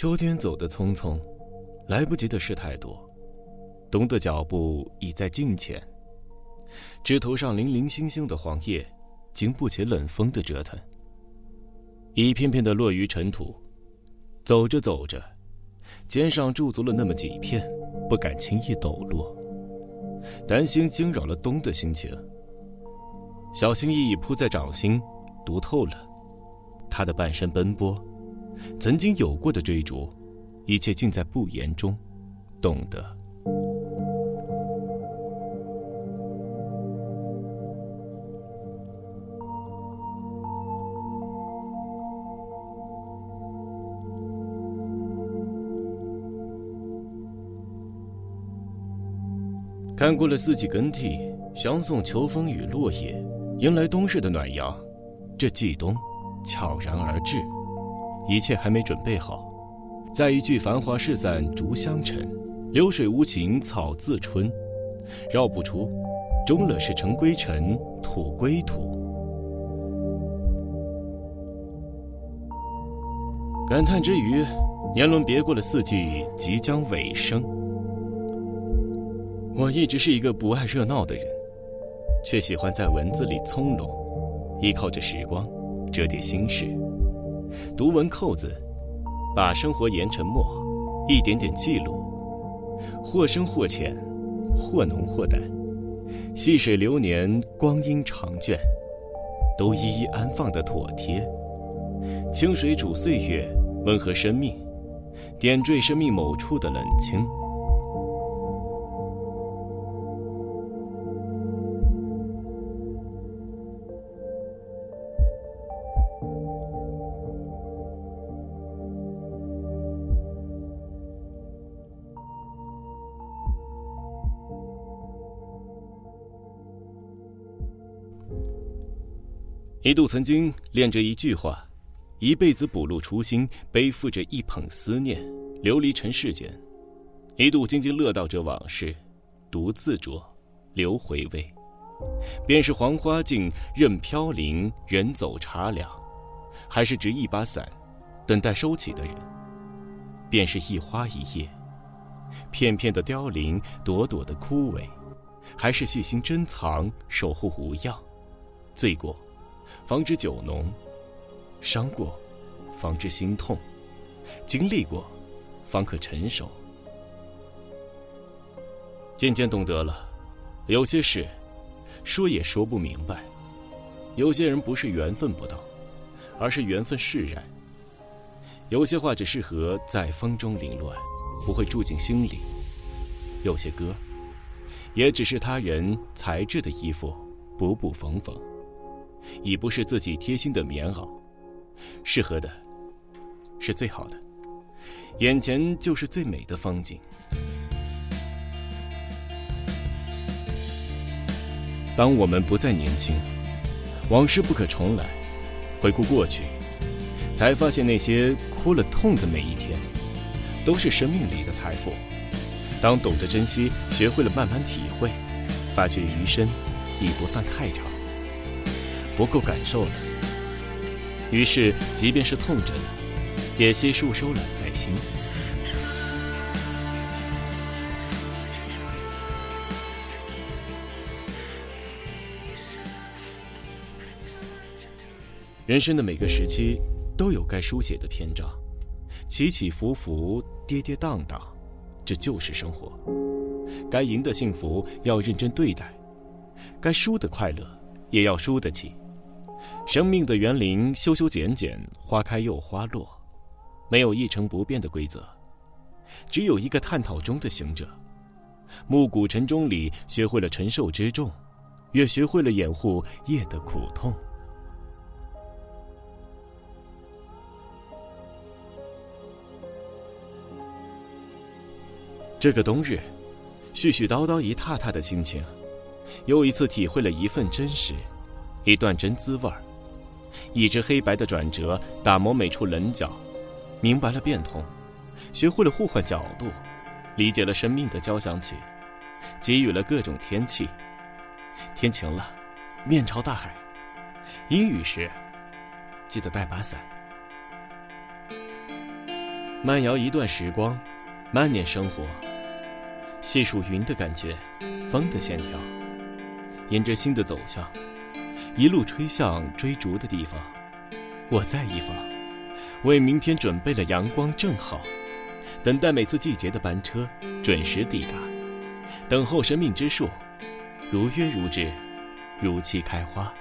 秋天走得匆匆，来不及的事太多。冬的脚步已在近前，枝头上零零星星的黄叶，经不起冷风的折腾。一片片的落于尘土，走着走着，肩上驻足了那么几片，不敢轻易抖落，担心惊扰了冬的心情。小心翼翼铺在掌心，读透了他的半生奔波。曾经有过的追逐，一切尽在不言中，懂得。看过了四季更替，相送秋风与落叶，迎来冬日的暖阳，这季冬悄然而至。一切还没准备好，再一句“繁华事散逐香尘，流水无情草自春”，绕不出，终了是尘归尘，土归土。感叹之余，年轮别过了四季，即将尾声。我一直是一个不爱热闹的人，却喜欢在文字里从容，依靠着时光，折叠心事。读文扣字，把生活研成墨，一点点记录，或深或浅，或浓或淡，细水流年，光阴长卷，都一一安放的妥帖。清水煮岁月，温和生命，点缀生命某处的冷清。一度曾经恋着一句话，一辈子不露初心，背负着一捧思念，流离尘世间。一度津津乐道着往事，独自酌，留回味。便是黄花尽，任飘零，人走茶凉，还是执一把伞，等待收起的人。便是一花一叶，片片的凋零，朵朵的枯萎，还是细心珍藏，守护无恙。醉过。方知酒浓，伤过，方知心痛；经历过，方可成熟。渐渐懂得了，有些事说也说不明白；有些人不是缘分不到，而是缘分释然；有些话只适合在风中凌乱，不会住进心里；有些歌，也只是他人裁制的衣服，补补缝缝。已不是自己贴心的棉袄，适合的，是最好的，眼前就是最美的风景。当我们不再年轻，往事不可重来，回顾过去，才发现那些哭了痛的每一天，都是生命里的财富。当懂得珍惜，学会了慢慢体会，发觉余生已不算太长。不够感受了，于是即便是痛着的，也悉数收揽在心。人生的每个时期都有该书写的篇章，起起伏伏，跌跌宕宕，这就是生活。该赢的幸福要认真对待，该输的快乐也要输得起。生命的园林修修剪剪，花开又花落，没有一成不变的规则，只有一个探讨中的行者。暮鼓晨钟里，学会了承受之重，也学会了掩护夜的苦痛。这个冬日，絮絮叨叨一踏踏的心情，又一次体会了一份真实，一段真滋味儿。一只黑白的转折，打磨每处棱角，明白了变通，学会了互换角度，理解了生命的交响曲，给予了各种天气。天晴了，面朝大海；阴雨时，记得带把伞。慢摇一段时光，慢念生活。细数云的感觉，风的线条，沿着心的走向，一路吹向追逐的地方。我在一方，为明天准备了阳光正好，等待每次季节的班车准时抵达，等候生命之树如约如至，如期开花。